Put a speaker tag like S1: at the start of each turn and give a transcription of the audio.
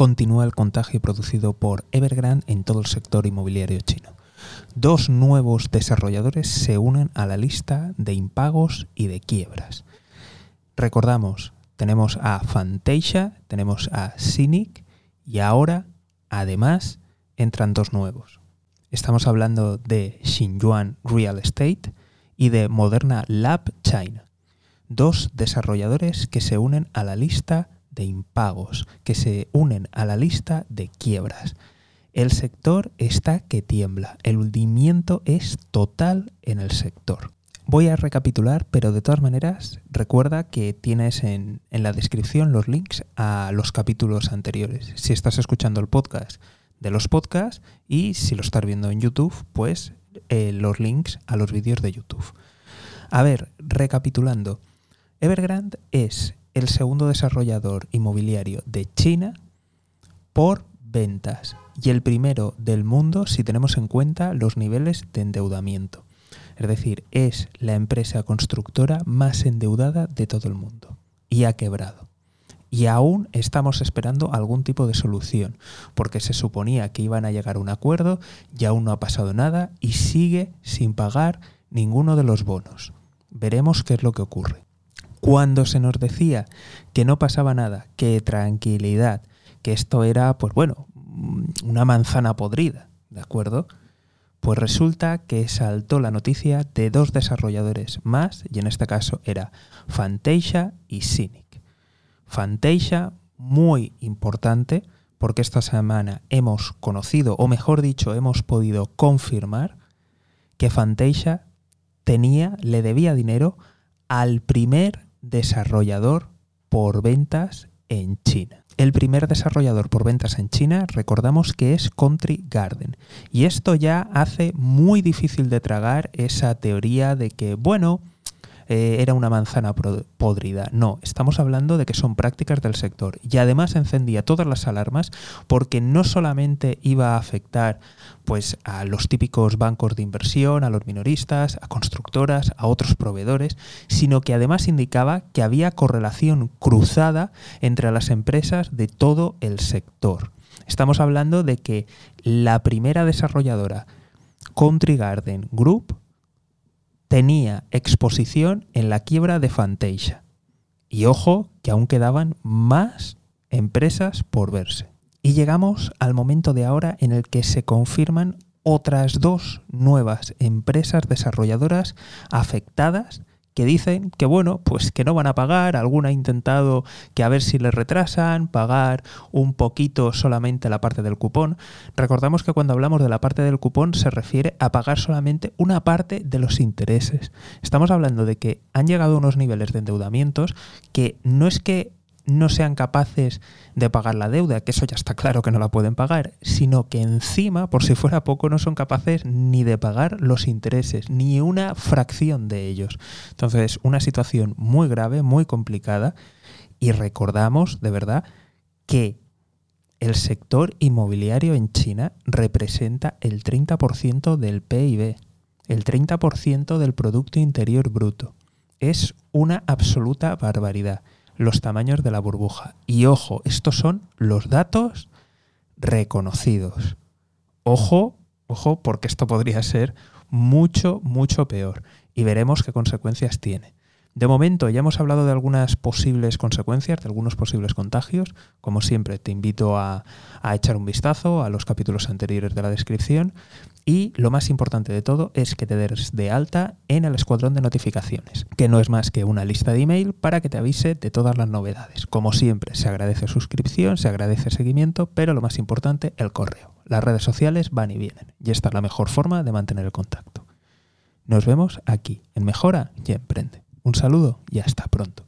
S1: continúa el contagio producido por Evergrande en todo el sector inmobiliario chino. Dos nuevos desarrolladores se unen a la lista de impagos y de quiebras. Recordamos, tenemos a Fantasia, tenemos a Cynic y ahora, además, entran dos nuevos. Estamos hablando de Xinjuan Real Estate y de Moderna Lab China. Dos desarrolladores que se unen a la lista de impagos, que se unen a la lista de quiebras. El sector está que tiembla, el hundimiento es total en el sector. Voy a recapitular, pero de todas maneras recuerda que tienes en, la descripción los links a los capítulos anteriores. Si estás escuchando el podcast, de los podcasts y si lo estás viendo en YouTube, pues eh, los links a los vídeos de YouTube. A ver, recapitulando, Evergrande es el segundo desarrollador inmobiliario de China por ventas y el primero del mundo si tenemos en cuenta los niveles de endeudamiento. Es decir, es la empresa constructora más endeudada de todo el mundo y ha quebrado. Y aún estamos esperando algún tipo de solución, porque se suponía que iban a llegar a un acuerdo y aún no ha pasado nada y sigue sin pagar ninguno de los bonos. Veremos qué es lo que ocurre. Cuando se nos decía que no pasaba nada, que tranquilidad, que esto era, pues bueno, una manzana podrida, ¿de acuerdo? Pues resulta que saltó la noticia de dos desarrolladores más, y en este caso era Fantasia y Cynic. Fantasia, muy importante, porque esta semana hemos conocido, o mejor dicho, hemos podido confirmar que Fantasia tenía, le debía dinero al primer desarrollador por ventas en China. El primer desarrollador por ventas en China, recordamos que es Country Garden. Y esto ya hace muy difícil de tragar esa teoría de que, bueno, eh, era una manzana podrida. No, estamos hablando de que son prácticas del sector. Y además encendía todas las alarmas porque no solamente iba a afectar pues, a los típicos bancos de inversión, a los minoristas, a constructoras, a otros proveedores, sino que además indicaba que había correlación cruzada entre las empresas de todo el sector. Estamos hablando de que la primera desarrolladora, Country Garden Group, tenía exposición en la quiebra de Fantasia. Y ojo, que aún quedaban más empresas por verse. Y llegamos al momento de ahora en el que se confirman otras dos nuevas empresas desarrolladoras afectadas que dicen que bueno, pues que no van a pagar, alguna ha intentado que a ver si les retrasan, pagar un poquito solamente la parte del cupón. Recordamos que cuando hablamos de la parte del cupón se refiere a pagar solamente una parte de los intereses. Estamos hablando de que han llegado a unos niveles de endeudamientos que no es que no sean capaces de pagar la deuda, que eso ya está claro que no la pueden pagar, sino que encima, por si fuera poco, no son capaces ni de pagar los intereses, ni una fracción de ellos. Entonces, una situación muy grave, muy complicada, y recordamos, de verdad, que el sector inmobiliario en China representa el 30% del PIB, el 30% del Producto Interior Bruto. Es una absoluta barbaridad los tamaños de la burbuja. Y ojo, estos son los datos reconocidos. Ojo, ojo, porque esto podría ser mucho, mucho peor. Y veremos qué consecuencias tiene. De momento ya hemos hablado de algunas posibles consecuencias, de algunos posibles contagios. Como siempre, te invito a, echar un vistazo a los capítulos anteriores de la descripción. Y lo más importante de todo es que te des de alta en el escuadrón de notificaciones, que no es más que una lista de email para que te avise de todas las novedades. Como siempre, se agradece suscripción, se agradece seguimiento, pero lo más importante, el correo. Las redes sociales van y vienen, y esta es la mejor forma de mantener el contacto. Nos vemos aquí, en Mejora y Emprende. Un saludo y hasta pronto.